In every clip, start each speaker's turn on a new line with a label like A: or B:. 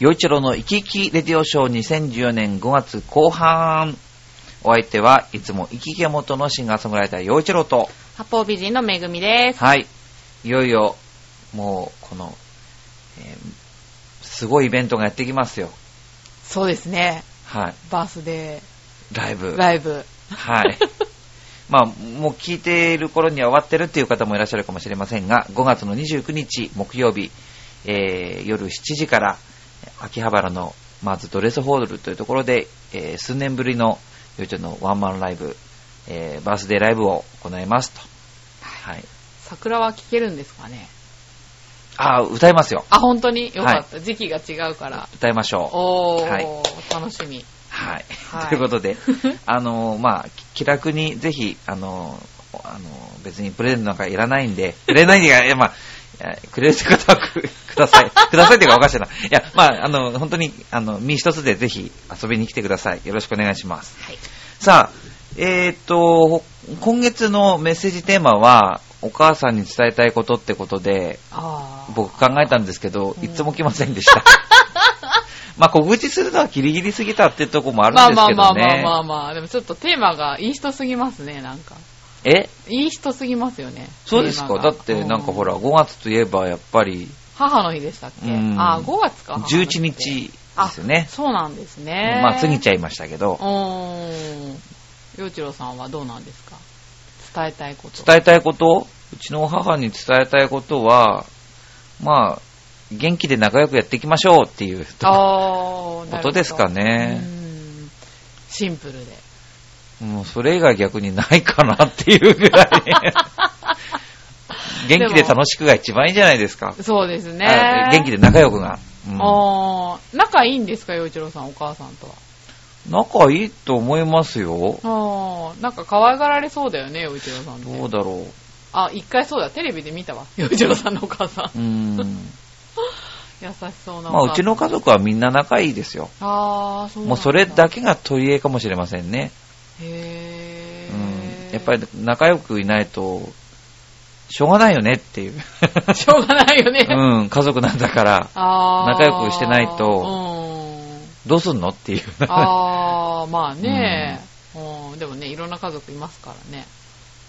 A: 洋一郎の生き生きレディオショー2014年5月後半。お相手はいつも生き生き元のシンガーソングライター洋一郎と、
B: 八方美人のめぐみです。
A: はい。いよいよ、もう、この、えーすごいイベントがやってきますよ。
B: そうですね。
A: はい。
B: バースデ
A: ライブ。
B: ーライブ。
A: はい。まあ、もう聞いている頃には終わってるっていう方もいらっしゃるかもしれませんが、5月の29日木曜日、えー夜7時から、秋葉原の、まずドレスホールというところで、えー数年ぶりの、よいちょのワンマンライブ、えーバースデーライブを行いますと。はい。
B: 桜は聴けるんですかね？
A: あー、歌いますよ。
B: あ、本当に？よかった。時期が違うから。
A: 歌いましょう。
B: おー、
A: はい
B: 楽しみ。
A: はい。
B: はい
A: ということで、あのまあ、気楽にぜひ、あのあの別にプレゼントなんかいらないんで、くれないんで、まあ、くれる方はくください。くださいっていうかおかしいな。いや、まあ、あの、本当に、あの、身一つでぜひ遊びに来てください。よろしくお願いします。
B: はい。
A: さあ、えーっと、今月のメッセージテーマは、お母さんに伝えたいことってことで、
B: あー。
A: 僕考えたんですけど、
B: うん
A: いつも来ませんでした。まあ、告知するのはギリギリすぎたっていうところもあるん
B: まあ
A: ですけど
B: まあまあまあ
A: ね。
B: まあまあ。でもちょっとテーマがいい人すぎますね、なんか。
A: え？
B: いい人すぎますよね。
A: そうですか？だってなんかほら、
B: うん
A: 5月といえばやっぱり
B: 母の日でしたっけ？
A: うん
B: あー、5月か。
A: 11日ですよね。
B: そうなんですね。
A: まあ過ぎち
B: ゃ
A: ゃいましたけど、
B: うーん。洋一郎さんはどうなんですか？伝えたいこと。
A: 伝えたいこと？うちの母に伝えたいことは、まあ、元気で仲良くやっていきましょうっていうことですかね
B: う。んシンプルで。
A: もうそれ以外逆にないかなっていうぐらい。元気で楽しくが一番いいんじゃないですか。
B: そうですね
A: あ。元気で仲良くが。うん
B: あー、仲いいんですか、洋一郎さん、お母さんとは？
A: 仲いいと思いますよ。
B: あー、なんか可愛がられそうだよね、洋一郎さん。
A: どうだろ
B: あ、一回そうだ、テレビで見たわ、洋一郎さんのお母さん。
A: う。うん。
B: 優しそうな。
A: まあ、うちの家族はみんな仲いいですよ。
B: あー、そうなん
A: もうそれだけが取り柄かもしれませんね。
B: へ
A: うん。
B: ー。
A: やっぱり仲良くいないと、しょうがないよねっていう。
B: しょうがないよね。
A: うん、家族なんだから、
B: あー
A: 仲良くしてないと
B: うん。
A: どうすんのっていう。
B: あー、まあね、うん。でもね、いろんな家族いますからね。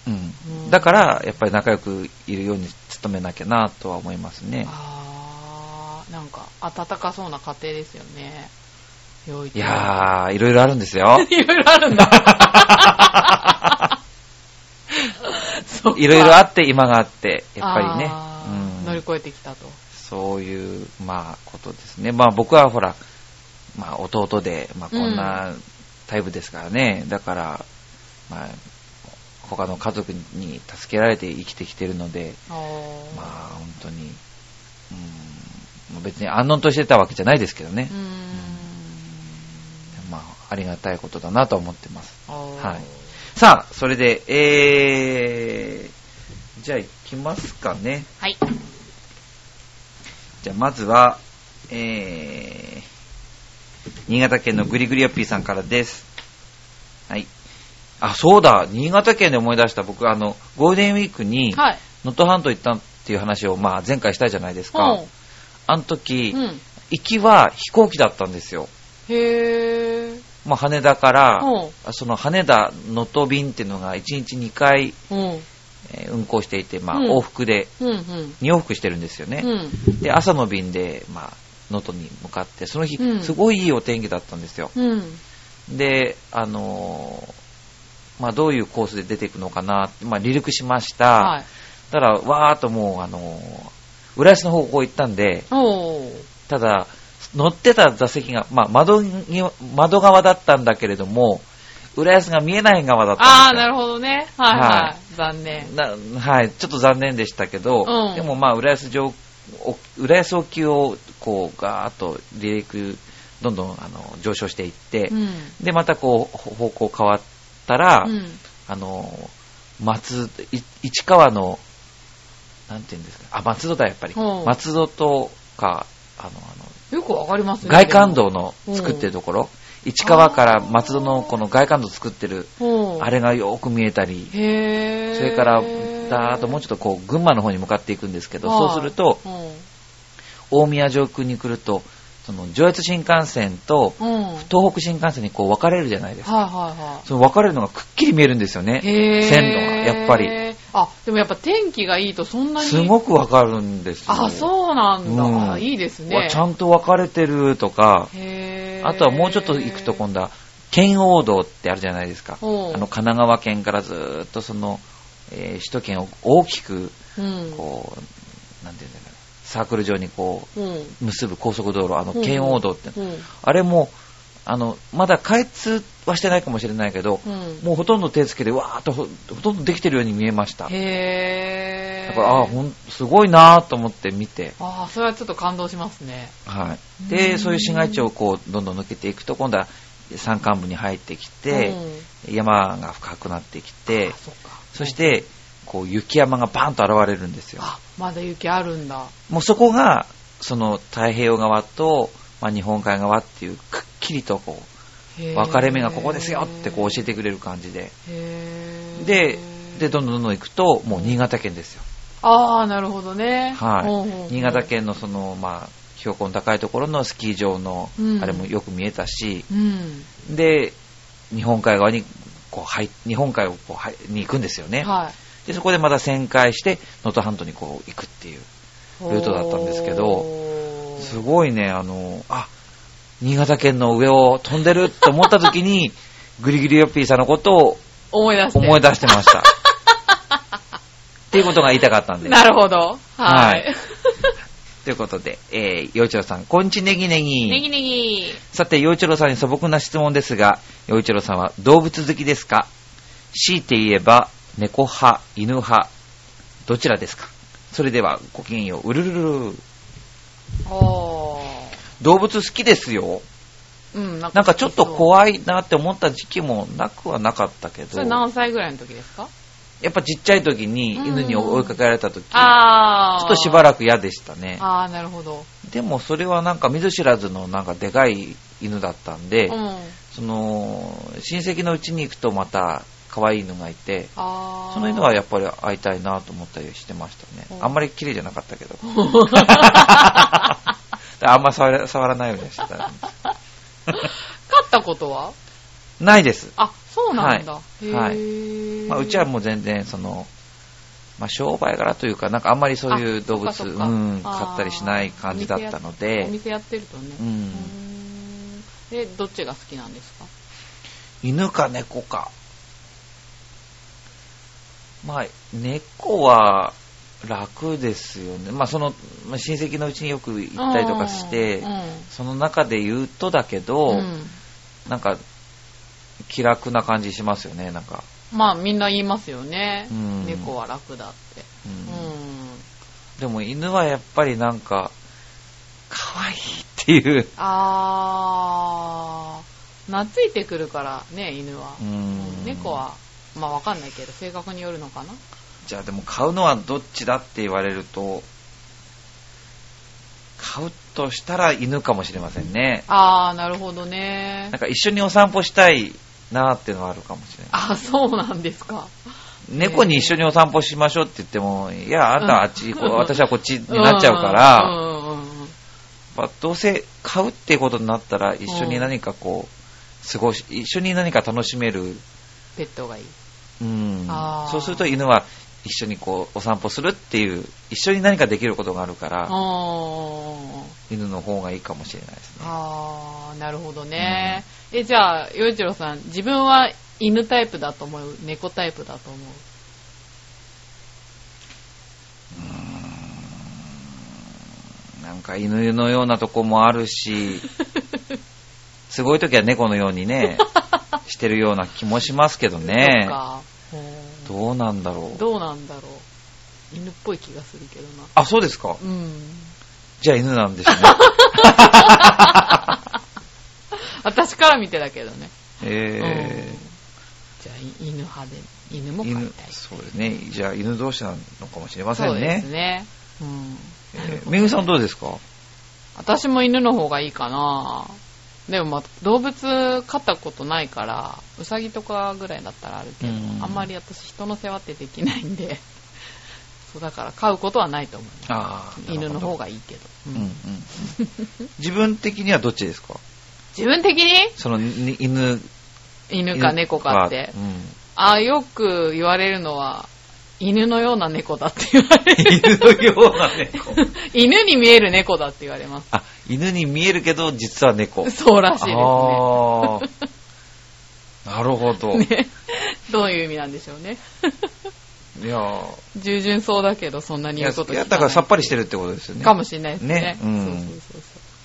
A: うん
B: うん
A: だから、やっぱり仲良くいるように努めなきゃなとは思いますね。
B: あー、なんか、温かそうな家庭ですよね。
A: いやー、いろいろあるんですよ。
B: いろいろあるんだ。
A: いろいろあって今があって、やっぱりね。うん
B: 乗り越えてきたと。
A: そういう、まあ、ことですね。まあ僕はほら、まあ弟で、まあこんなタイプですからね。だから、まあ、他の家族に助けられて生きてきてるので、まあ本当に、うん、別に安穏としてたわけじゃないですけどね
B: うー。ん。
A: まあ、ありがたいことだなと思ってます。はいさあ、それで、えー、じゃあ行きますかね。
B: はい。
A: じゃあまずは、えー、新潟県のグリグリヨッピーさんからです。はい。あ、そうだ、新潟県で思い出した僕、あの、ゴールデンウィークに、
B: はい。
A: 能登半島行ったっていう話を、まあ、前回したじゃないですか。
B: うん
A: あの時、
B: うん。
A: 行きは飛行機だったんですよ。
B: へー。
A: まあ、羽田から、
B: うん
A: その羽田能登便っていうのが1日2回、運航していて、まあ、
B: うん
A: 往復で、
B: うん。うん。
A: 2往復してるんですよね。
B: うん。
A: で、朝の便で、まあ、能登に向かって、その日、
B: うん
A: すごいいいお天気だったんですよ。
B: うん。
A: で、あのーまあ、どういうコースで出ていくのかな、まあ、離陸しました。
B: はい。
A: ただ、わーっともう、あのー浦安の方向行ったんで。ただ、乗ってた座席が、まあ、窓に、窓側だったんだけれども、浦安が見えない側だった。
B: あー、なるほどね。はい
A: は
B: はい。残念。
A: なはい、ちょっと残念でしたけど、
B: うん
A: でもまあ、浦安上、お浦安沖を、こう、ガーッと離陸、どんどん、あの、上昇していって、
B: うん。
A: で、またこう、ほ方向変わったら、
B: うん。
A: あの、松、い市川の、なんていうんですか、あ、松戸だ、やっぱり。
B: うん
A: 松戸とか、あの、あ
B: よくわかります
A: の、
B: ね。
A: 外環道の作ってるところ、市川から松戸のこの外環道作ってる、
B: うん。
A: あれがよく見えたり。それから、だーっともうちょっとこう、群馬の方に向かっていくんですけど、そうすると、
B: うん、
A: 大宮上空に来ると、その上越新幹線と
B: うん。はい
A: 東北新幹線にこう分かれるじゃないですか。
B: はいは
A: その分かれるのがくっきり見えるんですよ
B: い。
A: ね。線路がやっぱり。
B: あ、でもやっぱ天気がいいとそんなに。
A: すごく分かるんですよ。
B: あ、そうなんだ。
A: うん
B: あいいです
A: わ
B: ね。
A: ちゃんと分かれてるとか、あとはもうちょっと行くと今度は、県央道ってあるじゃないですか。あの、神奈川県からずーっとその、えー首都圏を大きく、
B: うん。
A: こう、なんていうんだろう、サークル状にこ
B: う
A: 結ぶ高速道路、あの、
B: うん
A: 県央道って、
B: うん。
A: あれも、あの、まだ開通はしてないかもしれないけど、
B: うん。
A: もうほとんど手つけて、わーっとほほとんどできてるように見えました。
B: へー。
A: だから、あーほん、すごいなーと思って見て、
B: あーそれはちょっと感動しますね。
A: はい。
B: う
A: で、
B: ん
A: そういう市街地をこう、どんどん抜けていくと、今度は山間部に入ってきて、
B: うん、
A: 山が深くなってきて。
B: そ
A: して、こう、雪山がバーンと現れるんですよ。
B: あ、まだ雪あるんだ。
A: もうそこが、その太平洋側と、まあ、日本海側っていう、くっきりとこう、分かれ目がここですよってこう教えてくれる感じで。で、で、どんどんどんどん行くと、もう新潟県ですよ。
B: ああ、なるほどね。
A: はい
B: ほうほうほう
A: 新潟。県のその、まあ、標高の高いところのスキー場の
B: うん、
A: あれもよく見えたし、
B: うん。
A: で、日本海側に、こう、入日本海をこう、入に行くんですよね。
B: はい。
A: で、そこでまた旋回して、能登半島にこう、行くっていう。ルートだったんですけどすごいね、あの、あ、新潟県の上を飛んでると思った時に、グリグリヨッピーさんのことを
B: 思い出して。
A: 思い出してました。っていうことが言いたかったんで。
B: なるほど。は
A: はいい。ということで、えー、洋一郎さん、こんちネギネギ。
B: ネギネギ。
A: さて、洋一郎さんに素朴な質問ですが、洋一郎さんは動物好きですか？強いて言えば、猫派、犬派、どちらですか？それでは、ごきげんよう、うるるるる。動物好きですよ。
B: うん、なん
A: かちょっと
B: い。
A: 怖いなって思った時期もなくはなかったけど、
B: それ何歳ぐらいの時ですか？
A: やっぱちっちゃい時に犬に追いかけられた時、ち
B: あー。
A: ょっとしばらく嫌でしたね。
B: あー、なるほど。
A: でもそれはなんか見ず知らずのなんかでかい犬だったんで、
B: うん。
A: その親戚のうちに行くとまた可愛い犬がいて。その犬はやっぱり会いたいなと思ったりしてましたね。
B: うん
A: あんまり綺麗じゃなかったけど。あんま触ら触らないようにしてた。
B: 勝ったことは？
A: ないです。
B: あ、そうなんだ。
A: はい
B: へー。
A: まあ、うちはもう全然その、まあ、商売柄というか、なんかあんまりそういう動物、うん、買ったりしない感じだったの
B: お
A: で、
B: 店やってるとね。
A: うん
B: うーんえ、どっちが好きなんですか？
A: 犬か猫か。まあ、猫は楽ですよね。まあ、その、まあ親戚のうちによく行ったりとかして
B: うん、うん
A: その中で言うとだけど、
B: うん
A: なんか、気楽な感じしますよね、なんか。
B: まあみんな言いますよね。
A: うん
B: 猫は楽だって。
A: でも犬はやっぱりなんか、可愛いっていう。
B: あー、懐いてくるからね、犬は。
A: うん
B: 猫は、まあわかんないけど、性格によるのかな？
A: じゃあでも買うのはどっちだって言われると、買うとしたら犬かもしれませんね。
B: あー、なるほどね
A: なん。か一緒にお散歩したいなっていうのはあるかもしれない。
B: あ、そうなんですか。
A: 猫に一緒にお散歩しましょうって言っても、いや、あなたはあっち、こう
B: うん
A: 私はこっちになっちゃうから、まあどうせ買うっていうことになったら一緒に何かこう、過ごし、一緒に何か楽しめる。
B: ペットがいい。
A: うん。そうすると犬は一緒にこう、お散歩するっていう、一緒に何かできることがあるから、犬の方がいいかもしれないですね。
B: あー、なるほどね。え、じゃあ、洋一郎さん、自分は犬タイプだと思う？猫タイプだと思う？
A: なんか犬のようなとこもあるし、すごい時は猫のようにね、してるような気もしますけど
B: そ
A: ね
B: っ。か。ほう
A: どうなんだろう。
B: どうなんだろう。犬っぽい気がするけどな。
A: あ、そうですか。
B: うん。
A: じゃあ犬なんですね。
B: 私から見てだけどね。
A: え
B: じゃあ、い犬派で、犬も飼いたい。、
A: そうですね。じゃあ犬同士なのかもしれませ
B: そうんです
A: ね。
B: ね。うん。
A: えーめぐみさんどうですか？
B: 私も犬の方がいいかなでもまあ、動物飼ったことないから、うさぎとかぐらいだったらあるけど、
A: うん
B: あんまり私人の世話ってできないんで、そうだから飼うことはないと思う。
A: ああ。
B: 犬の方
A: が。
B: がいいけど。
A: うんうん。自分的にはどっちですか？
B: 自分的に？
A: そのに犬。
B: 犬か猫かって
A: う。ん。
B: あよく言われるのは、犬のような猫だって言われる。
A: 犬のような猫。
B: 犬に見える猫だって言われます。
A: あ、犬に見えるけど、実は猫。
B: そうらしいですね。
A: なるほど。
B: ね。どういう意味なんでしょうね。
A: いやー
B: 従順そうだけど、そんなに言うことい
A: いやだからさっぱりしてるってことですよね。
B: かもしれないですね。
A: ねうん
B: そうそうそう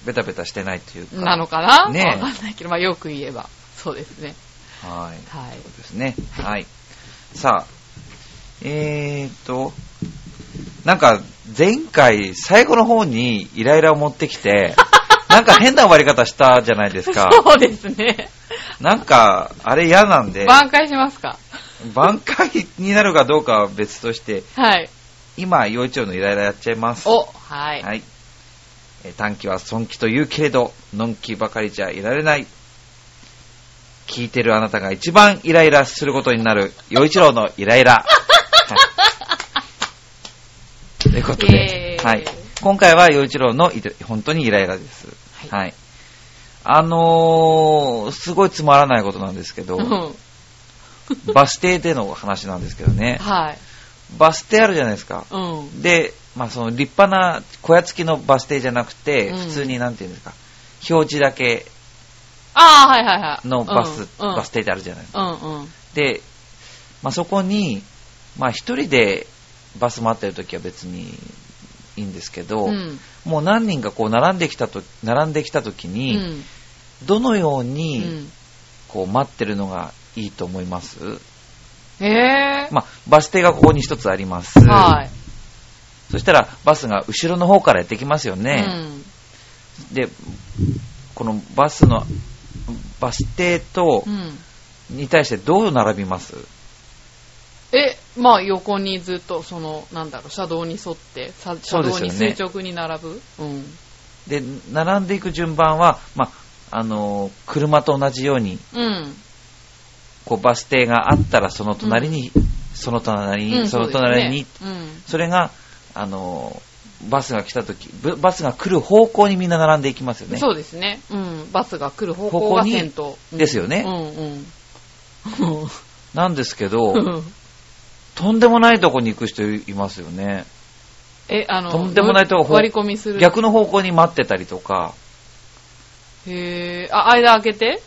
A: ベタベタしてないというか。
B: そう。なのかな？
A: ね
B: わかんないけど、まあよく言えば、そうですね。
A: はい。
B: はい。
A: そうですね。はい。さあ、えーっと、なんか前回最後の方にイライラを持ってきて、なんか変な終わり方したじゃないですか。
B: そうですね。
A: なんか、あれ嫌なんで、
B: 挽回しますか？
A: 挽回になるかどうかは別として、
B: はい。
A: 今、幼稚園のイライラやっちゃいます。
B: お、はい。
A: はい。えー短期は損期と言うけれど、のんきばかりじゃいられない。聞いてるあなたが一番イライラすることになる、洋一郎のイライラ。はいということではい。今回は洋一郎のい本当にイライラです。
B: は
A: はい。あのー、すごいつまらないことなんですけど
B: う、ん
A: バス停での話なんですけどね。
B: はい。
A: バス停あるじゃないですか。
B: うん。
A: で、まあその立派な小屋付きのバス停じゃなくて、
B: うん
A: 普通になんていうんですか、表示だけ。のバス、バス停ってあるじゃないですか。で、まあそこに、まあ一人でバス待ってる時は別にいいんですけど、
B: うん。
A: もう何人かこう並んできたと、並んできた時
B: う
A: に、
B: ん。
A: どのよう
B: う
A: に
B: ん。
A: こう待ってるのがいいと思います、
B: へえ。
A: まあバス停がここに一つあります。
B: はい。
A: そしたらバスが後ろの方からやってきますよね。で、このバスの、バス停と
B: う、ん。うん。
A: に対してどう並びます？
B: え、まあ横にずっと、その、なんだろう、車道に沿って、さ車道に垂直に並ぶ？うん。
A: で、並んでいく順番は、まあ、あの、車と同じように、
B: うん。
A: こう、バス停があったらその隣に、その隣に、
B: うん
A: その隣に、
B: そね
A: それが、あの、バスが来た時、ぶバスが来る方向にみんな並んでいきますよ
B: うん。
A: ね。
B: そうですね。うん。バスが来る方向が先頭。うん
A: ですよね
B: うんうん。
A: なんですけど、
B: う ん
A: とんでもないとこに行く人いますよね。
B: え、あの、
A: とんでもないとこ
B: 割り込みする。
A: 逆の方向に待ってたりとか、
B: へえ、あ、間開けて？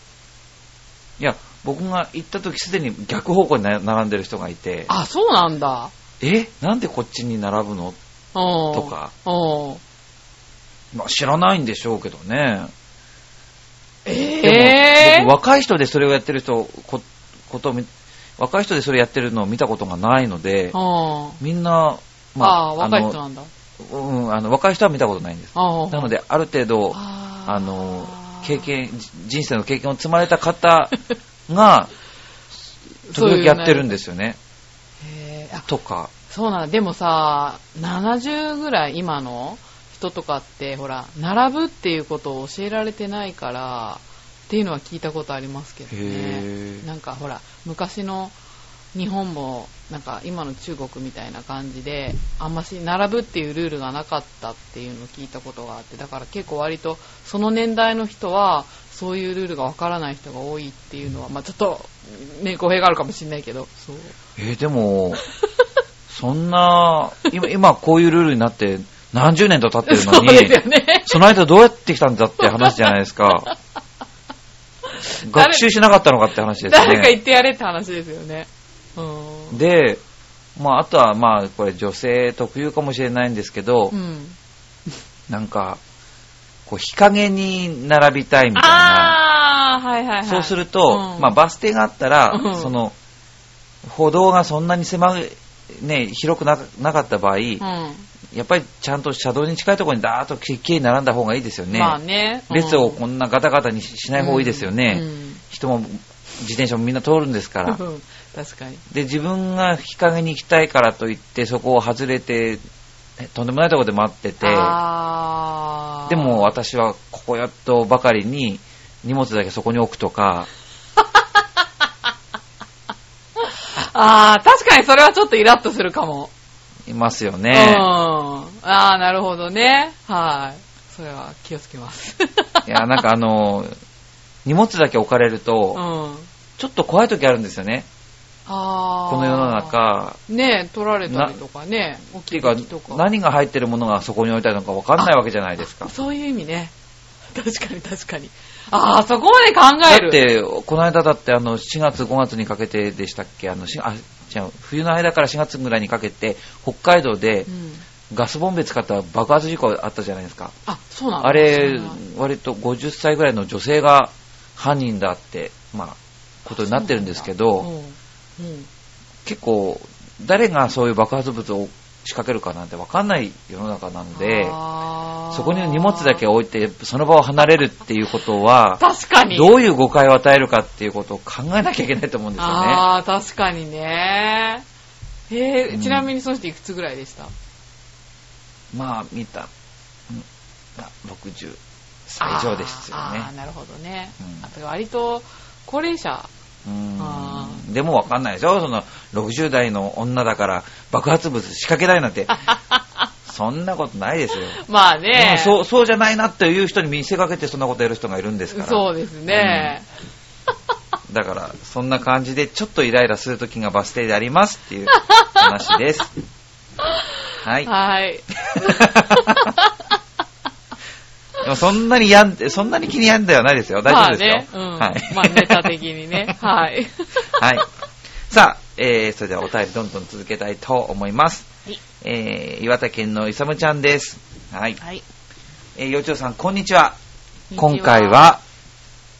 A: いや、僕が行った時すでに逆方向にな並んでる人がいて、
B: あ、そうなんだ。
A: え？なんでこっちに並ぶの？
B: うん。
A: とか。
B: うん。
A: まあ、知らないんでしょうけどね。
B: え
A: で
B: え
A: も僕若い人でそれをやってる人、こことを見若い人でそれやってるのを見たことがないので、
B: うん。
A: みんな、
B: ああ、若い人
A: の
B: なんだ。
A: うん、あの若い人は見たことないんです。
B: あ
A: なので、ある程度、
B: あー
A: あの、経験、じ人生の経験を積まれた方が、時々やってるんですよね。
B: へ
A: とか。
B: そうなんだ。でもさ、70ぐらい今の人とかって、ほら、並ぶっていうことを教えられてないから、っていうのは聞いたことありますけどね。なんかほら、昔の日本も、なんか今の中国みたいな感じで、あんまし並ぶっていうルールがなかったっていうのを聞いたことがあって、だから結構割とその年代の人は、そういうルールがわからない人が多いっていうのは、まあちょっと、ね、語弊があるかもしれないけど、そう。
A: えーでも、そんな、今、今こういうルールになって何十年と経ってるのに、
B: ね。
A: その間どうやってきたんだって話じゃないですか。学習しなかったのかって話です
B: 誰か
A: ね。
B: 言ってやれって話ですよね。うん。
A: で、まあ、あとはまあ、これ女性特有かもしれないんですけど
B: う、ん。
A: なんか、こう、日陰に並びたいみたいな。
B: はいはいはい。
A: そうすると、
B: うん
A: まあ、バス停があったら、
B: うん
A: その、歩道がそんなに狭い、ね、広くななかった場合、
B: うん。
A: やっぱりちゃんと車道に近いところにダーッときっきり並んだ方がいいですよね。
B: まあね。うん
A: 列をこんなガタガタにししない方がいいですよね。
B: うん
A: 人も自転車もみんな通るんですから。
B: う ん確かに。
A: で、自分が日陰に行きたいからといって、そこを外れて、えとんでもないところで待ってて、でも、私はここやっとばかりに荷物だけそこに置くとか、
B: ああ、確かにそれはちょっとイラッとするかも。
A: いますよ
B: うん。
A: ね。
B: ああ、なるほどね。はい。それは気をつけます。
A: いや、なんかあの、荷物だけ置かれる
B: う
A: と、
B: ん。
A: ちょっと怖い時あるんですよね。
B: ああ。
A: この世の。中。
B: ねえ、取られたりとかね。お
A: っていうか何が入ってるものがそこに置いてあるのか分かんないわけじゃないですか。
B: そういう意味ね。確かに確かに。ああ、そこまで考
A: だ
B: える。
A: って、この間だってあの、4月5月にかけてでしたっけ？あの、しあ、違う、冬の間から4月ぐらいにかけて、北海道で
B: うん。
A: ガスボンベ使った爆発事故あったじゃないですか。
B: あ、そうなんだ
A: あれ
B: そうなんだ、
A: 割と50歳ぐらいの女性が犯人だって、まあ、ことになってるんですけど、
B: うん。うん。
A: 結構、誰がそういう爆発物を仕掛けるかなんて分かんない世の中なので、そこに荷物だけ置いて、その場を離れるっていうことは、
B: 確かに。
A: どういう誤解を与えるかっていうことを考えなきゃいけないと思うんですよね。
B: ああ、確かにね。へえ、
A: うん
B: ちなみにそしていくつぐらいでした？
A: まあ、見た、うんまあ60歳以上ですよね
B: あーあー、。なるほどね。
A: うん
B: あと割と、高齢者。
A: でも分かんないでしょ？その60代の女だから爆発物仕掛けないなんて。そんなことないですよ、
B: まあ
A: で
B: ね
A: も。そうそうじゃないなっていう人に見せかけてそんなことやる人がいるんですから。
B: そうですね。
A: だからそんな感じでちょっとイライラする時がバス停でありますっていう 話です。はい。
B: はい。
A: でもそんなにやんそんなに気にやんではないですよ大丈夫ですよ、
B: まあね。うん。
A: はい、
B: まあネタ的にね。はい。
A: はい。さあ、えー、それではお便りどんどん続けたいと思います。
B: はい
A: えー、岩手県のいさむちゃんです。はい。
B: はい。
A: えー、幼鳥さん、こんにちは。今回、は、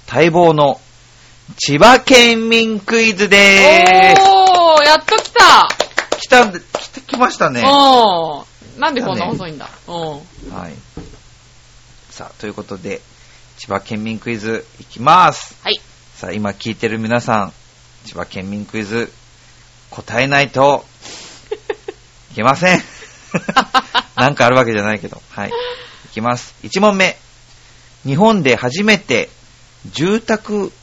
A: 待望の千葉県民クイズでー
B: おー、やっと来た
A: す。来たんで、来て、来ましたね。は
B: おー。なんでこんな遅いんだうん。
A: い。さあ、ということで、千葉県民クイズいきます。
B: はい。
A: さあ、今聞いてる皆さん、千葉県民クイズ、答えないと いけません。なんかあるわけじゃないけど。はい。いきます。1問目。日本で初めて住宅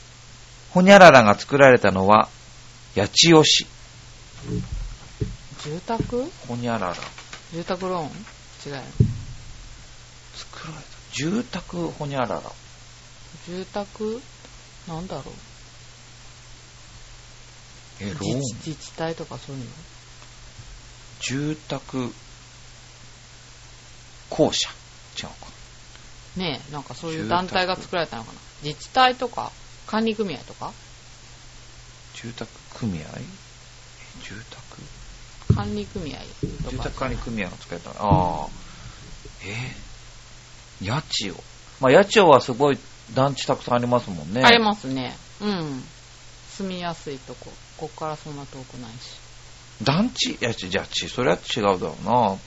A: ほにゃららが作られたのは、八千代市。
B: 住宅？
A: ほにゃらら。
B: 住宅ローン？違う。
A: 住宅ほにゃらら。
B: 住宅？なんだろう？
A: え、ローン？
B: 自治体とかそういうの？
A: 住宅公社。違うか。
B: ねえ、なんかそういう団体が作られたのかな？自治体とか？管理組合とか？
A: 住宅組合？え住宅。
B: 管理組合とか。
A: 住宅管理組合が使えたああえー、八千代まあ八千代はすごい団地たくさんありますもんね
B: ありますね。うん。住みやすいとこ。ここからそんな遠くないし。
A: 団地？いやちじゃあちそれは違うだろうなで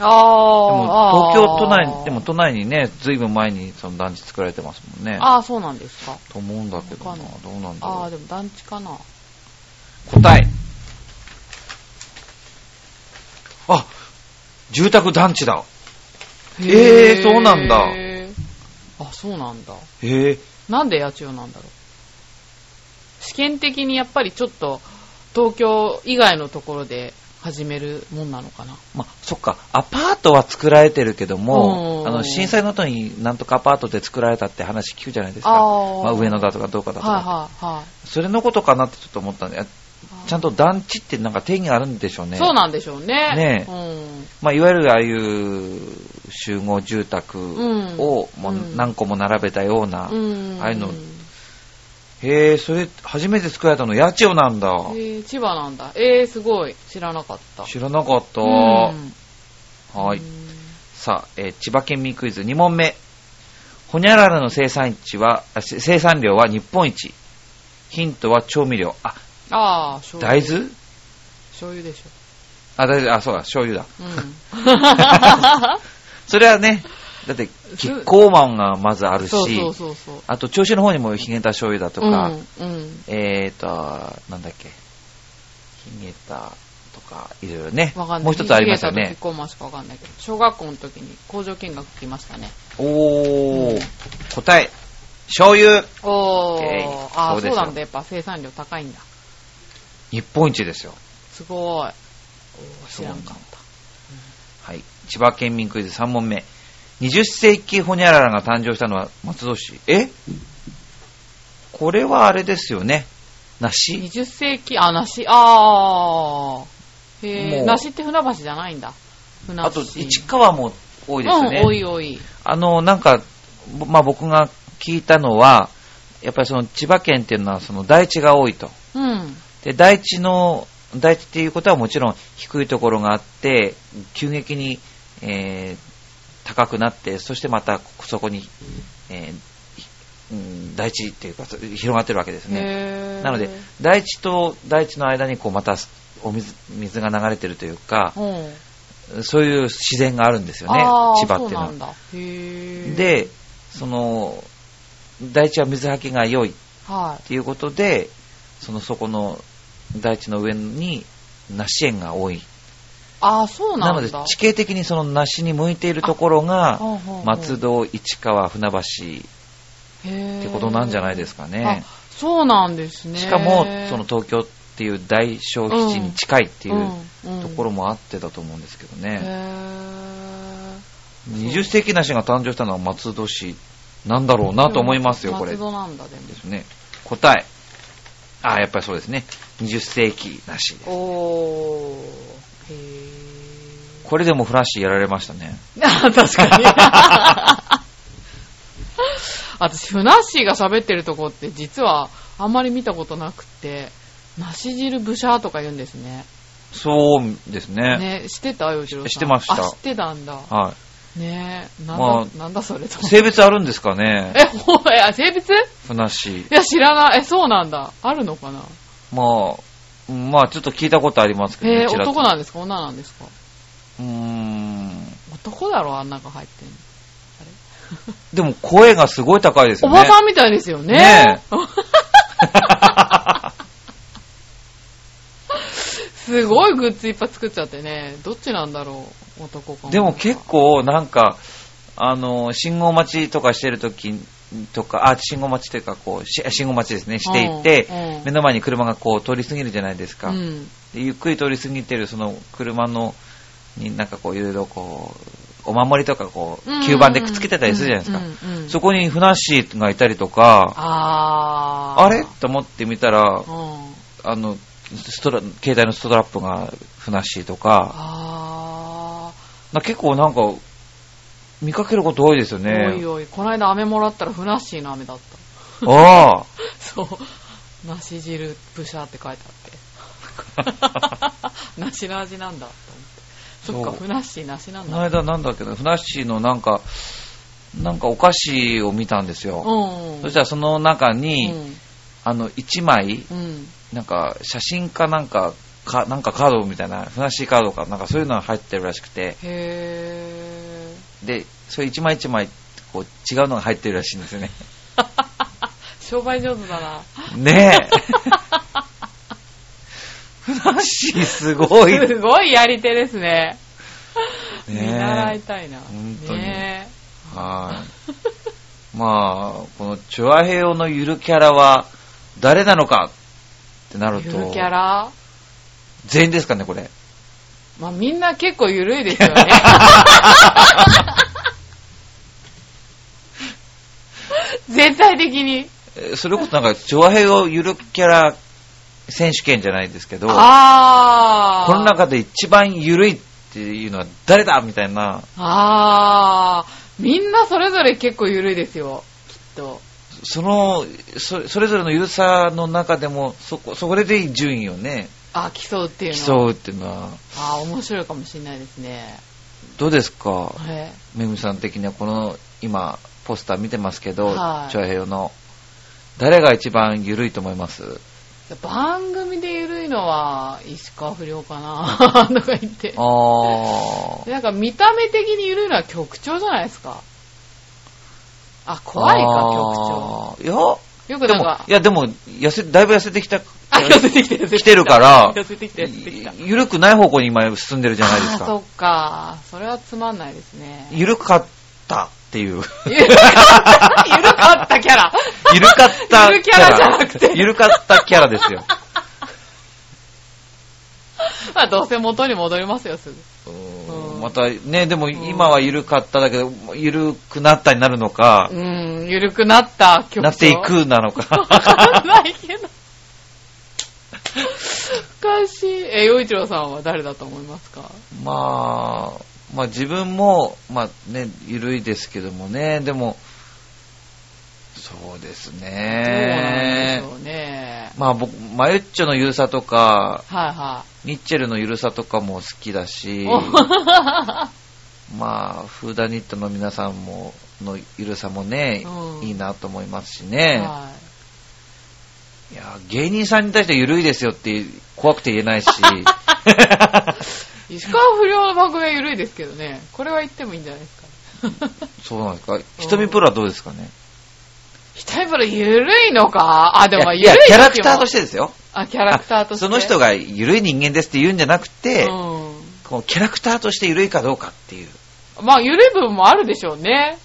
B: あ
A: も
B: あ。
A: 東京都内でも都内にねずいぶん前にその団地作られてますもんね
B: ああ、そうなんですか。
A: と思うんだけどなどうなんだ
B: ああ、
A: ろう
B: でも団地かな。
A: 答えあ住宅団地だえーそうなんだ
B: あ、そうなんだ。
A: へえ
B: なんで八千代なんだろう。試験的にやっぱりちょっと東京以外のところで始めるもんなのかな。
A: まあ、そっか、アパートは作られてるけども、
B: うん
A: あの震災の後になんとかアパートで作られたって話聞くじゃないですか。
B: あー
A: まあ、上野だとかどうかだとか、
B: はいはいはい。
A: それのことかなってちょっと思ったんで、ちゃんと団地ってなんか定義があるんでしょうね。
B: そうなんでしょうね。
A: ね
B: うん。
A: まあ、いわゆるああいう集合住宅をもう
B: うん
A: 何個も並べたような、
B: うん。
A: ああいうのへえ、それ初めて作られたの八千代なんだ。
B: えー、千葉なんだ。えー、すごい。知らなかった。
A: 知らなかった。
B: うん
A: はい。
B: うん
A: さあ、えー千葉県民クイズ2問目。ほにゃららの生産地は、生産量は日本一。ヒントは調味料。あ、
B: ああ、醤油。
A: 大豆？
B: 醤油でしょ。
A: あ、大豆、あ、そうだ、醤油だ。
B: うん。
A: それはね、だって、キッコーマンがまずあるし、
B: そうそうそうそう。
A: あと、銚子の方にもヒゲタ醤油だとか、
B: うん、うん。
A: えーと、なんだっけ、ヒゲタとか、いろいろね。もう一つありますよね
B: ヒゲタとキッ。コーマンしかわかんないけど、小学校の時に工場見学来ましたね。
A: おー、答え、醤油、
B: おー、
A: えー
B: あー、
A: そう
B: なんだ。やっぱ生産量高いんだ。
A: 日本一ですよ。
B: すごい。おー知らんかっ
A: はい。千葉県民クイズ3問目。20世紀ホニャララが誕生したのは松戸市。え？これはあれですよね。梨
B: ？20世紀、あ、梨、あー。へー、梨って船橋じゃないんだ。船橋。
A: あと、市川も多いですよね。
B: うん、多い多い。
A: あの、なんか、ぼまあ、僕が聞いたのは、やっぱりその千葉県っていうのはその大地が多いと。
B: うん。
A: で、大地の、大地っていうことはもちろん低いところがあって、急激に、えー高くなって、そしてまたそこに、えーうん大地っていうか、広がってるわけですね。なので、大地と大地の間にこうまたお水水が流れてるというか、
B: うん、
A: そういう自然があるんですよね、千葉っていうのは。で、その、大地は水はけが良い
B: は
A: っていうことで、そのそこの大地の上に梨園が多い。
B: い。あー、そう
A: な
B: なんだ。
A: ので地形的にその梨に向いているところが、松戸、市川、船橋ってことなんじゃないですかね。
B: あ、そうなんですね。
A: しかも、その東京っていう大消費地に近いっていう
B: うん
A: ところもあってだと思うんですけど
B: へ
A: ね。
B: ー
A: 20世紀梨が誕生したのは松戸市なんだろうなと思いますよ、これ。
B: 松戸なんだ、でも。
A: ですね。答え。ああ、やっぱりそうですね。20世紀梨です。
B: おー。へ
A: これでもフラッシュやられましたね。
B: ー。あ、確かに。私、ふなっしーが喋ってるとこって実はあんまり見たことなくって、梨汁ブシャーとか言うんですね。
A: そうですね。
B: ね、知ってた？よ、次郎さん。
A: 知ってました
B: あ、知ってたんだ。
A: は
B: ねなんだ、
A: まあ
B: なんだそれと
A: い。。性別あるんですかね
B: え、ほいや、性別？い
A: ふなっしー。
B: や、知らない。え、そうなんだ。あるのかな？
A: まあ、うんまあちょっと聞いたことありますけど
B: えー、
A: ちらっと
B: 男なんですか？女なんですか？
A: うーん。
B: 男だろ、あん中入ってんの。
A: でも声がすごい高いです
B: お
A: よね。
B: ばさんみたいですよね。
A: ね
B: すごいグッズいっぱい作っちゃってね。どっちなんだろう、男か。
A: でも結。構なんか、あの、信号待ちとかしてるときとか、あ、信号待ちというか、こう、し信号待ちですね、していて、
B: うんうん
A: 目の前に車がこう通り過ぎるじゃないですか。
B: うん。
A: でゆっくり通り過ぎてるその車の、になんかこういろいろこう、お守りとかこう、吸盤でくっつけてたりするじゃないですか。
B: うんうんうん
A: そこにフナッシーがいたりとか、
B: あー。
A: あれ？と思ってみたら、
B: うん。
A: あの、ストラ携帯のストラップがフナッシーとか、
B: あ
A: な結構なんか、見かけること多いですよ
B: ー。
A: ね。
B: おいおい、この間飴もらったらふなっしーの飴だった。
A: ああ。
B: そう。梨汁ブシャーって書いてあって。梨の味なんだと思って。そっか、ふなっしー梨なん
A: この
B: だ。
A: 間なんだっけど、フナッシーのなんか、なんかお菓子を見たんですよ。
B: うん。
A: そしたらその中
B: う
A: に、
B: ん。
A: あの、1枚、
B: うん。
A: なんか写真かなんか、かなんかカードみたいな、フナッシーカードか、なんかそういうのが入ってるらしくて、
B: へ
A: で、それ一枚一枚、こう、違うのが入ってるらしいんですよね。
B: ー。商売上手だな。
A: ねえ。フナッシーすごい。
B: すごいやり手ですね。見
A: ねえ
B: 習いたいな。
A: 本当に
B: ね
A: はい。まあ、このチュアヘヨのゆるキャラは誰なのかってなると、
B: ゆるキャラ？
A: 全員ですかね、これ。
B: まあみんな結構ゆるいですよね。全体的に。
A: えーそれこそなんか、チュアヘヨゆるキャラ選手権じゃないですけど。この中で一番ゆるいっていうのは誰だみたいな、
B: あー。みんなそれぞれ結構ゆるいですよ。きっと。
A: その、そそれぞれのゆるさの中でも、そこ、それで順位をね、
B: あ、競うっていうの。
A: 競うっていうのは、
B: あー、面白いかもしれないですね。
A: どうですか？
B: へ
A: めぐみさん的にはこの、今、ポスター見てますけど、
B: はい
A: チョアヘヨの、誰が一番ゆるいと思います？
B: 番組でゆるいのは石川不良かな とか言って
A: あ。ー。
B: なんか見た目的にゆるいのは局長じゃないですか。あ、怖いか、局長。
A: いや、
B: よく
A: でも
B: なんか、、
A: いや、でも、痩せ、だいぶ痩せてきた、
B: あ、痩せてきてる、
A: 来てるから
B: 痩せてきて、痩せてきた。
A: ゆるくない方向に今進んでるじゃないです
B: あー、そ
A: か。
B: っか。それはつまんないですね。
A: ゆるかったっていう。
B: ゆるかった、ゆるかったキャラ。
A: ゆるかった
B: ゆるキャラじゃなくて
A: ゆるかったキャラですよ。
B: まあ、どうせ元に戻りますよ、すぐ。
A: うーん
B: うん
A: またね、でも今は緩かっただけど、緩くなったになるのか、
B: うん、緩くなった曲
A: なっていくなの
B: わ
A: か。
B: かんないけど。おかしい。え、洋一郎さんは誰だと思いますか？
A: まあ、まあ自分も、まあね、緩いですけどもね、でも、そうです
B: どうなん
A: ね
B: でしょうね。
A: まあ僕、マユッチョのゆるさとか、
B: はいは
A: ニッチェルのゆるさとかも好きだし
B: い。、
A: まあ、フーダニットの皆さんも、のゆるさもね、
B: うん
A: いいなと思いますしね。
B: はい
A: や、芸人さんに対してゆるいですよって怖くて言えないし、
B: い。石川不良の番組は緩いですけどね。これは言ってもいいんじゃないですか。
A: そうなんですか？瞳プロはどうですかね？
B: 北井プロ緩いのか？あ、でも緩い
A: いやキャラクターと
B: し
A: してですよ。
B: あ、キャラクターとして。
A: その人がゆるい人間ですって言うんじゃなくて、
B: う
A: こうキャラクターとしてゆるいかどうかっていう。
B: ん。まあ、緩い部分もあるでしょうね。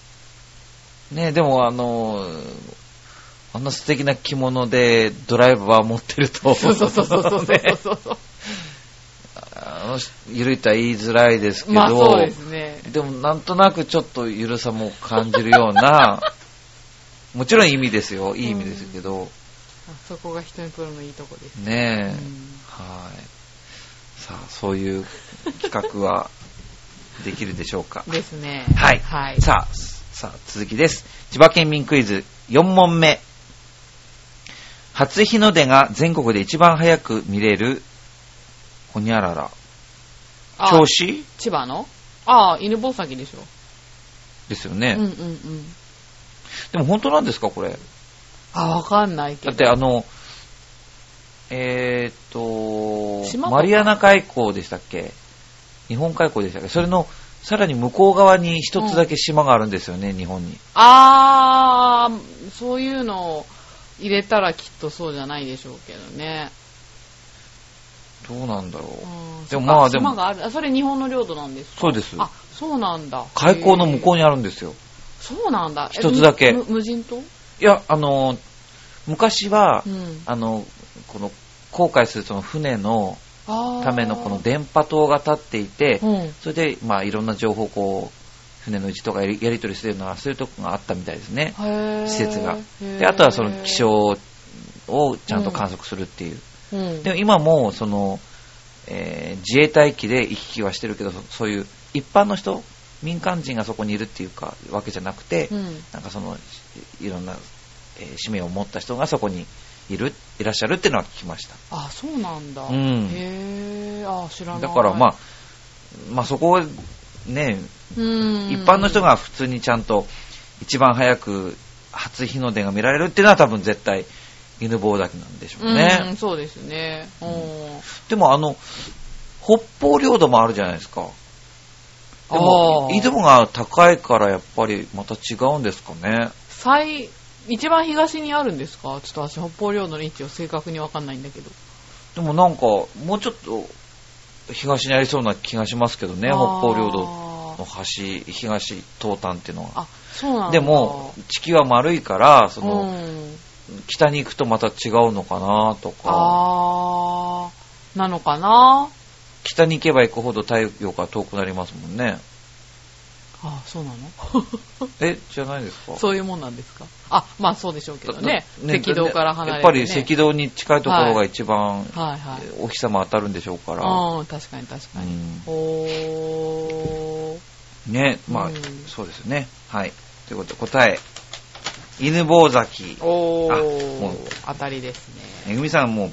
A: ね、でもあのあんな素敵な着物でドライバー持ってると、
B: そうそうそうそうそう
A: ね
B: そうそう。
A: あのゆるいとは言いづらいですけど、
B: まあそうですね。
A: でもなんとなくちょっとゆるさも感じるような、もちろん意味ですよ。いい意味ですけど、
B: あそこが人にプロのいいとこです。
A: ねえ、
B: うん
A: はい。さあ、そういう企画はできるでしょうか？
B: ですね。
A: はい。
B: はい。
A: さあ、さあ、続きです。千葉県民クイズ4問目。初日の出が全国で一番早く見れる、ほにゃらら。
B: あ
A: 調子？
B: 千葉の？ああ、犬吠埼でしょ。
A: ですよね、
B: うんうんうん。
A: でも本当なんですか、これ？
B: あ、わかんないけど。
A: だってあの、えーっと、マリアナ海溝でしたっけ？日本海溝でしたっけ？それの、さらに向こう側に一つだけ島があるんですよね、日本に。
B: あー、そういうのを入れたらきっとそうじゃないでしょうけどね。
A: どうなんだろう。
B: うん
A: でもまあでも
B: 島がある。あ、それ日本の領土なんですか？
A: そうです
B: あ、そうなんだ。
A: 海溝の向こう
B: に。
A: にあるんですよ。
B: そうなんだ。え
A: 一つだけ
B: む無人島？
A: いや、あの、昔は
B: う、ん。
A: あの、この、航海するその船のためのこの電波塔が立っていて、
B: うん。
A: それで、まあ、いろんな情報をこう、船の位置とかやりやり取りするような、そういうとこがあったみたいですね。施設が。で、あとはその気象をちゃんと観測するっていう。
B: うん。
A: でも今も、その、えー自衛隊機で行き来はしてるけど、そそういう一般の人、民間人がそこにいるっていうか、わけじゃなくて、
B: うん。
A: なんかその、いいろんな、えー使命を持った人がそこにいる、いらっしゃるっていうのは聞きました。
B: あ、そうなんだ。
A: うん
B: へー。あ、知らない。
A: だからまあ、まあそこをね、
B: うん。
A: 一般の人が普通にちゃんと一番早く初日の出が見られるっていうのは多分絶対犬吠埼なんでしょう
B: うん、
A: ね。
B: そうですね。うん。
A: でもあの、北方領土もあるじゃないですか。で
B: あ
A: も、
B: ー
A: 緯度が高いからやっぱりまた違うんですかね。
B: 最、一番東にあるんですか？ちょっと私北方領土の位置を正確にわかんないんだけど。
A: でもなんか、もうちょっと東にありそうな気がしますけどね、北方領土の
B: あ
A: 端、東東端っていうのは。
B: ーあ、そうなんだ。
A: でも、地球は丸いから、その、
B: うん。
A: 北に行くとまた違うのかなとか、
B: あー、なのかな？
A: 北に行けば行くほど太陽が遠くなりますもんね。
B: あそうなの？
A: え、じゃないですか？
B: そういうもんなんですか？あ、まあそうでしょうけどね。
A: だ
B: 赤道から離れて、ね。
A: やっぱり赤道に近いところが一番、
B: はいはい。
A: お日様当たるんでしょうから。
B: うん、確かに確かに。
A: うん
B: おー。
A: ね、まあ、
B: うん
A: そうですね。はい。ということで答え、犬坊崎。
B: お
A: あもう
B: ー。当たりですね。
A: めぐみさんもう、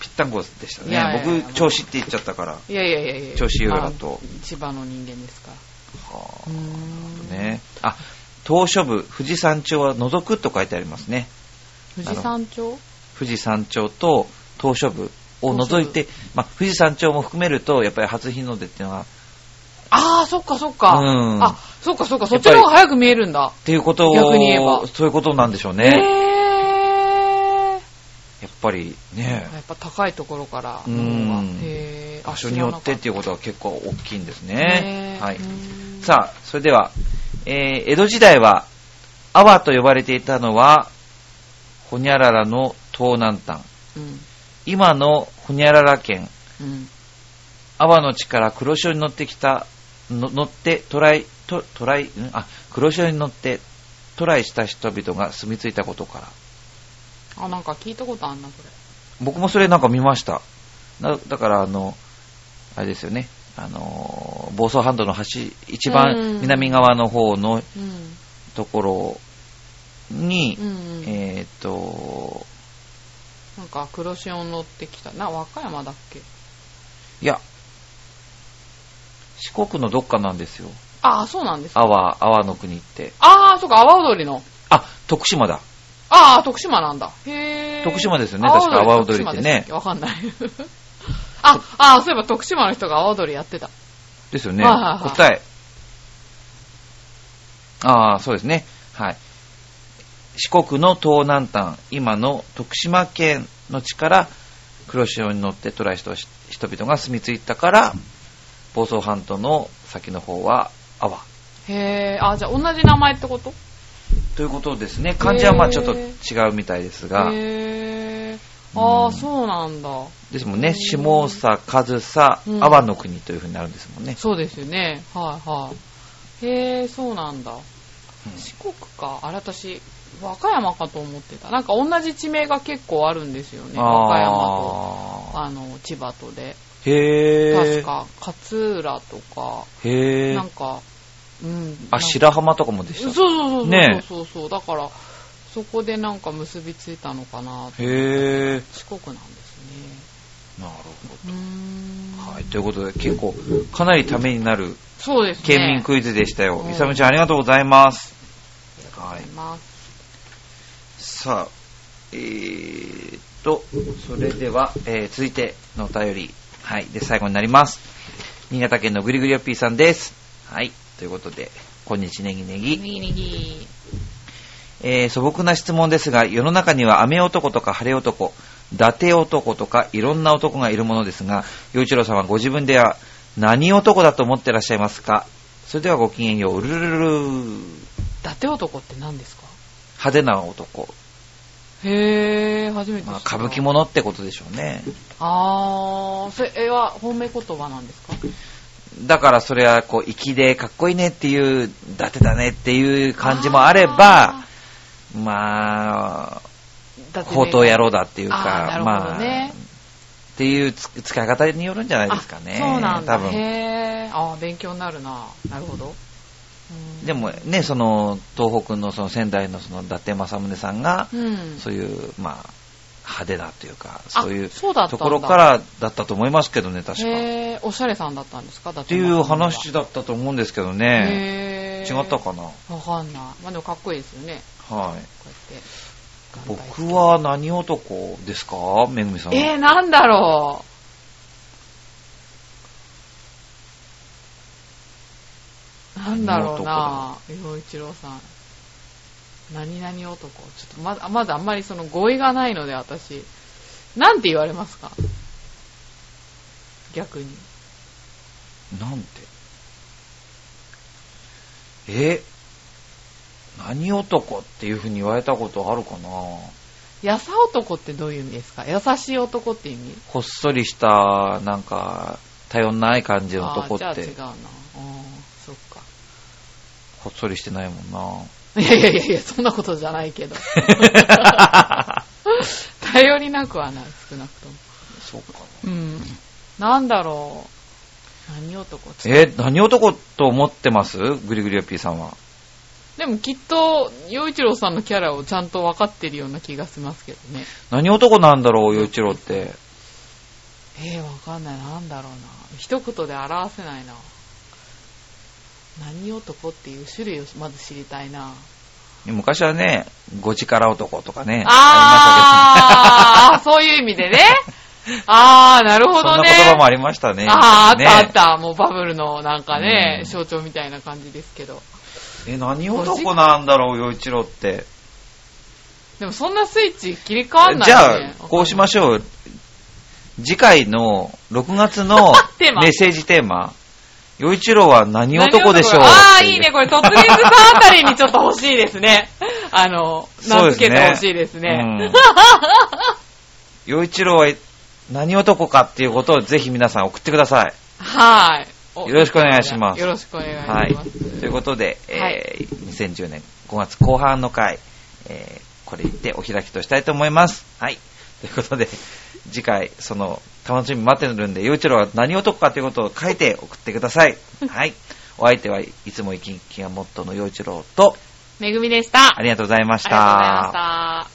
A: ぴったんこでした
B: いやいやいや
A: ね。僕、調子って言っちゃったから。
B: いやいやいやいや。
A: 調子いと
B: まあ千葉の人間ですから。
A: はあね。あ、東書部、富士山頂は除くと書いてありますね。
B: 富士山頂？
A: 富士山頂と東書部を除いて、まあ、富士山頂も含めると、やっぱり初日の出っていうのは、
B: ああ、そっかそっか。
A: うん
B: あ、そっかそっか。そっちの方が早く見えるんだ。
A: っていうことを、
B: 逆に言えば
A: そういうことなんでしょう
B: へ
A: ね。
B: え
A: やっぱりね、
B: やっぱ高いところから
A: う
B: の方が。
A: ん
B: へー
A: 場所によってっていう
B: こ
A: ことは結構大きいんですね。はい。
B: あ
A: さあ、それでは、えー江戸時代は、阿波と呼ばれていたのは、ほにゃららの東南端。
B: うん。
A: 今のほにゃらら県、
B: うん。
A: 阿波の地から黒潮に乗ってきたの乗ってトライ、トトライ、ん？あ、黒潮に乗って渡来した人々が住み着いたことから。
B: あ、なんか聞いたことあんな、それ。
A: 僕もそれなんか見ました。だだから、あの、あれですよね。あの、房総半島の橋、一番南側の方の
B: うん。
A: ところに、
B: うん、うん。
A: えーっと、
B: なんか黒潮乗ってきた。な、和歌山だっけ？
A: いや、四国のどっかなんですよ。
B: ああ、そうなんですか。
A: 阿波、阿波の国って。
B: ああ、そうか、阿波踊りの。
A: あ、徳島だ。
B: ああ、徳島なんだ。へえ。
A: 徳島ですよね確か阿波踊りってね
B: わかんない。あ、ああ、そういえば徳島の人が阿波踊りやってた。
A: ですよね。
B: はいはいはい
A: 答え。ああ、そうですね。はい。四国の東南端、今の徳島県の地から黒潮に乗ってトライした人々が住み着いたから、房総半島の先の方は阿波。
B: へえ、あ、じゃあ同じ名前ってこと？
A: ということですね。漢字はまあちょっと違うみたいですが、
B: へえ。ああ、そうなんだ。
A: ですもんね、下佐、上総、
B: うん
A: 阿波の国というふうになるんですもんね。
B: そうですよね。はいはい。へえ、そうなんだ。四国か。あれ私、和歌山かと思ってた。なんか同じ地名が結構あるんですよね。和歌山と、
A: あ
B: あの、千葉とで。
A: ーへー。
B: 確か、勝浦とか、
A: へー。
B: なんか、うん。
A: あ、白浜とかもでした？
B: そうそうそうそう。
A: ね
B: そうそうそう。だから、そこでなんか結びついたのかな。
A: へー。
B: 四国なんですね。
A: なる。ほど。はい。ということで、結構、かなりためになる
B: そうですね。
A: 県民クイズでしたよ。
B: うん
A: いさむちゃん、ありがとうございます。
B: あります。
A: さあ、えーっと、それでは、えー続いてのお便り。はい。で、最後になります。新潟県のぐりぐりよっぴーさんです。はい。ということで、こんにちねぎねぎ。
B: ネギネギ。
A: えー素朴な質問ですが、世の中には雨男とか晴れ男、伊達男とかいろんな男がいるものですが、洋一郎さんはご自分では何男だと思ってらっしゃいますか？それではごきげんよう、うるるるる
B: 伊達男って何ですか？
A: 派手な男。
B: へー、初めて
A: まあ、歌舞伎者ってことでしょうね。
B: あー、それは本命言葉なんですか？
A: だからそれは、こう、粋でかっこいいねっていう、伊達だねっていう感じもあれば、まあ、
B: あー、
A: 宝刀野郎だっていうか、
B: なるほ
A: まあ、っていうつ使い方によるんじゃないですかね。
B: あそうなんだ。
A: 多分。
B: へー、あー、勉強になるな。なるほど。うん
A: でもね、その、東北のその仙台のその伊達政宗さんが、
B: うん。
A: そういう、まあ、派手だというか、そういうところからだったと思いますけどね、確か。っ
B: へー、おしゃれさんだったんですか？だって
A: いう話だったと思うんですけどね。違ったかな？
B: わかんない。まあでもかっこいいですよね。
A: はい。
B: こうやって。
A: 僕は何男ですか？めぐみさん。
B: えー、なんだろう。なんだろうな洋一郎さん。何々男。ちょっとまだ、まだあんまりその語彙がないので私。なんて言われますか？逆に。
A: なんて？え？何男っていうふうに言われたことあるかな？
B: やさ男ってどういう意味ですか？優しい男って意味？
A: ほっそりした、なんか、頼んない感じの男って
B: あーじゃあ違う、な。うん、そっか。
A: ほっそりしてないもんな。
B: いやいやいやいや、そんなことじゃないけど。頼りなくはない、少なくとも。
A: そうか。
B: うん。なんだろう。何男？つ
A: え、何男と思ってます？グリグリオッピーさんは。
B: でもきっと、洋一郎さんのキャラをちゃんと分かってるような気がしますけどね。
A: 何男なんだろう、洋一郎って。
B: えー、わかんない。なんだろうな。一言で表せないな。何男っていう種類をまず知りたいな。
A: 昔はね、ご力男とかね。
B: あー、そういう意味でね。あー、なる
A: ありましたけど。そん。な言葉もありましたね。
B: あー、あっ
A: ね
B: たあった。もうバブルのなんかね、
A: うん
B: 象徴みたいな感じですけど。
A: え、何男なんだろう、洋一郎って。
B: でもそんなスイッチ切り替わんないね。
A: ゃあ、こうしましょう。次回の6月の メッセージテーマ。洋一郎は何男でしょう？
B: ああ、いいね。これ、突撃さんあたりにちょっと欲しいですね。あの、名付けて欲しいですね。
A: うん洋一郎は何男かっていうことをぜひ皆さん送ってください。
B: はい。お
A: よろしくお願いします
B: よろしくお願いし
A: はい
B: ます。。
A: ということで、えー2010年5月後半の回、えーこれにてお開きとしたいと思います。はい。ということで、次回、その、楽しみ待ってるんで、洋一郎は何男かということを書いて送ってください。はい。お相手はいつも生き生きがモットーの洋一郎と、
B: めぐみでした。
A: ありがとうございまし
B: ありがとうございま
A: た
B: し。た。